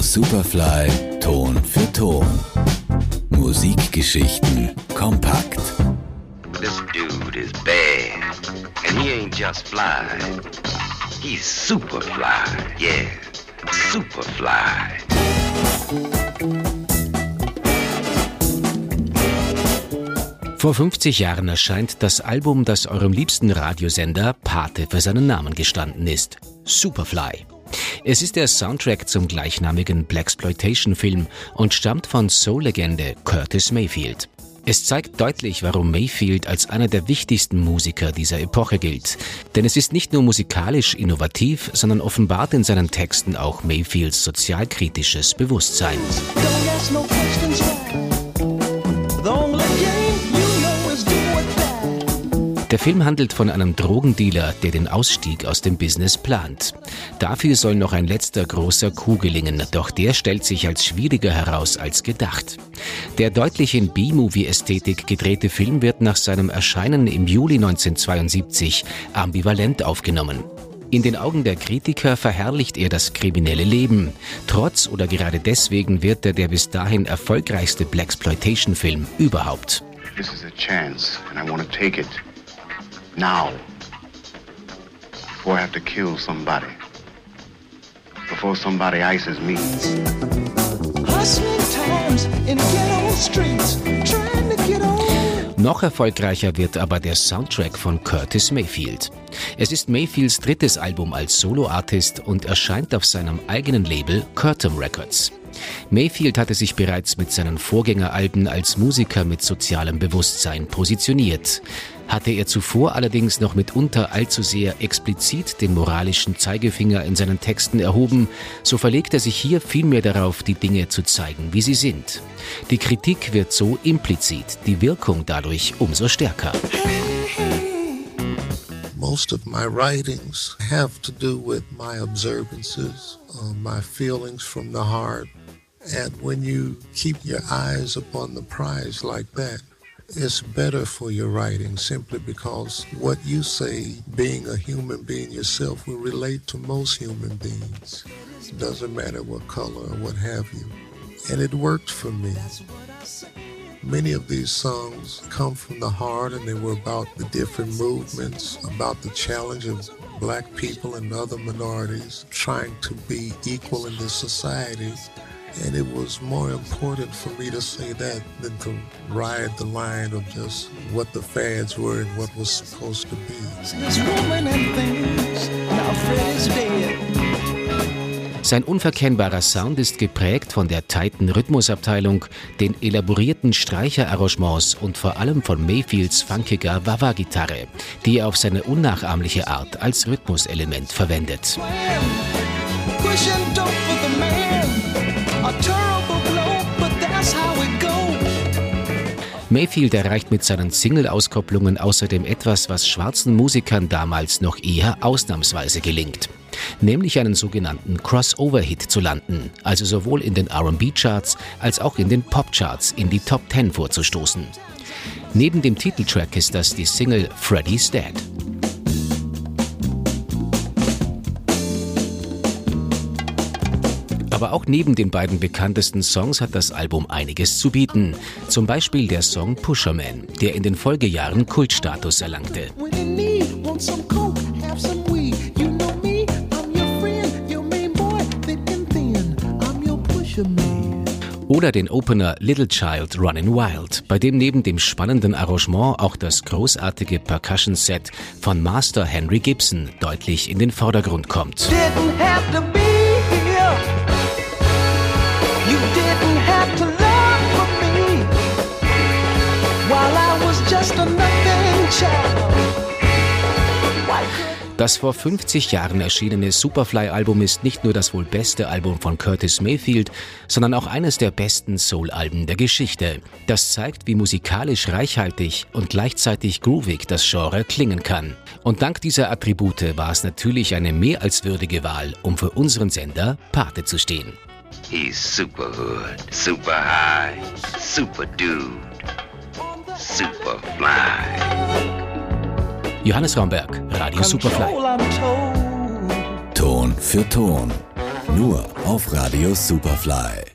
Radio Superfly Ton für Ton. Musikgeschichten kompakt. This dude is bad. And he ain't just fly. He's super fly. Yeah, super fly. Vor 50 Jahren erscheint das Album, das eurem liebsten Radiosender Pate für seinen Namen gestanden ist. Superfly. Es ist der Soundtrack zum gleichnamigen Blaxploitation-Film und stammt von Soul-Legende Curtis Mayfield. Es zeigt deutlich, warum Mayfield als einer der wichtigsten Musiker dieser Epoche gilt. Denn es ist nicht nur musikalisch innovativ, sondern offenbart in seinen Texten auch Mayfields sozialkritisches Bewusstsein. Der Film handelt von einem Drogendealer, der den Ausstieg aus dem Business plant. Dafür soll noch ein letzter großer Coup gelingen, doch der stellt sich als schwieriger heraus als gedacht. Der deutlich in B-Movie-Ästhetik gedrehte Film wird nach seinem Erscheinen im Juli 1972 ambivalent aufgenommen. In den Augen der Kritiker verherrlicht er das kriminelle Leben. Trotz oder gerade deswegen wird er der bis dahin erfolgreichste Blaxploitation-Film überhaupt. This is a chance, and I want to take it. Now. Before I have to kill somebody. Before somebody ices me. Noch erfolgreicher wird aber der Soundtrack von Curtis Mayfield. Es ist Mayfields drittes Album als Soloartist und erscheint auf seinem eigenen Label Curtum Records. Mayfield hatte sich bereits mit seinen Vorgängeralben als Musiker mit sozialem Bewusstsein positioniert. Hatte er zuvor allerdings noch mitunter allzu sehr explizit den moralischen Zeigefinger in seinen Texten erhoben, so verlegt er sich hier vielmehr darauf, die Dinge zu zeigen, wie sie sind. Die Kritik wird so implizit, die Wirkung dadurch umso stärker. Most of my writings have to do with my observances, uh, my feelings from the heart. And when you keep your eyes upon the prize like that, it's better for your writing simply because what you say, being a human being yourself, will relate to most human beings. It doesn't matter what color or what have you. And it worked for me. Many of these songs come from the heart and they were about the different movements, about the challenge of black people and other minorities trying to be equal in this society and it was more important for me to say that than to ride the line of just what the fads were and what was supposed to be. Sein unverkennbarer Sound ist geprägt von der tighten Rhythmusabteilung, den elaborierten Streicherarrangements und vor allem von Mayfields funkiger Wah-Wah-Gitarre, die er auf seine unnachahmliche Art als Rhythmuselement verwendet. Mayfield erreicht mit seinen Single-Auskopplungen außerdem etwas, was schwarzen Musikern damals noch eher ausnahmsweise gelingt. Nämlich einen sogenannten Crossover-Hit zu landen, also sowohl in den RB-Charts als auch in den Pop-Charts in die Top 10 vorzustoßen. Neben dem Titeltrack ist das die Single Freddy's Dead. Aber auch neben den beiden bekanntesten Songs hat das Album einiges zu bieten. Zum Beispiel der Song Pusherman, der in den Folgejahren Kultstatus erlangte. Oder den Opener Little Child Running Wild, bei dem neben dem spannenden Arrangement auch das großartige Percussion-Set von Master Henry Gibson deutlich in den Vordergrund kommt. Das vor 50 Jahren erschienene Superfly-Album ist nicht nur das wohl beste Album von Curtis Mayfield, sondern auch eines der besten Soul-Alben der Geschichte. Das zeigt, wie musikalisch reichhaltig und gleichzeitig groovig das Genre klingen kann. Und dank dieser Attribute war es natürlich eine mehr als würdige Wahl, um für unseren Sender Pate zu stehen. He's super hood, super high, super dude, super fly. Johannes Raumberg, Radio Superfly. Ton für Ton. Nur auf Radio Superfly.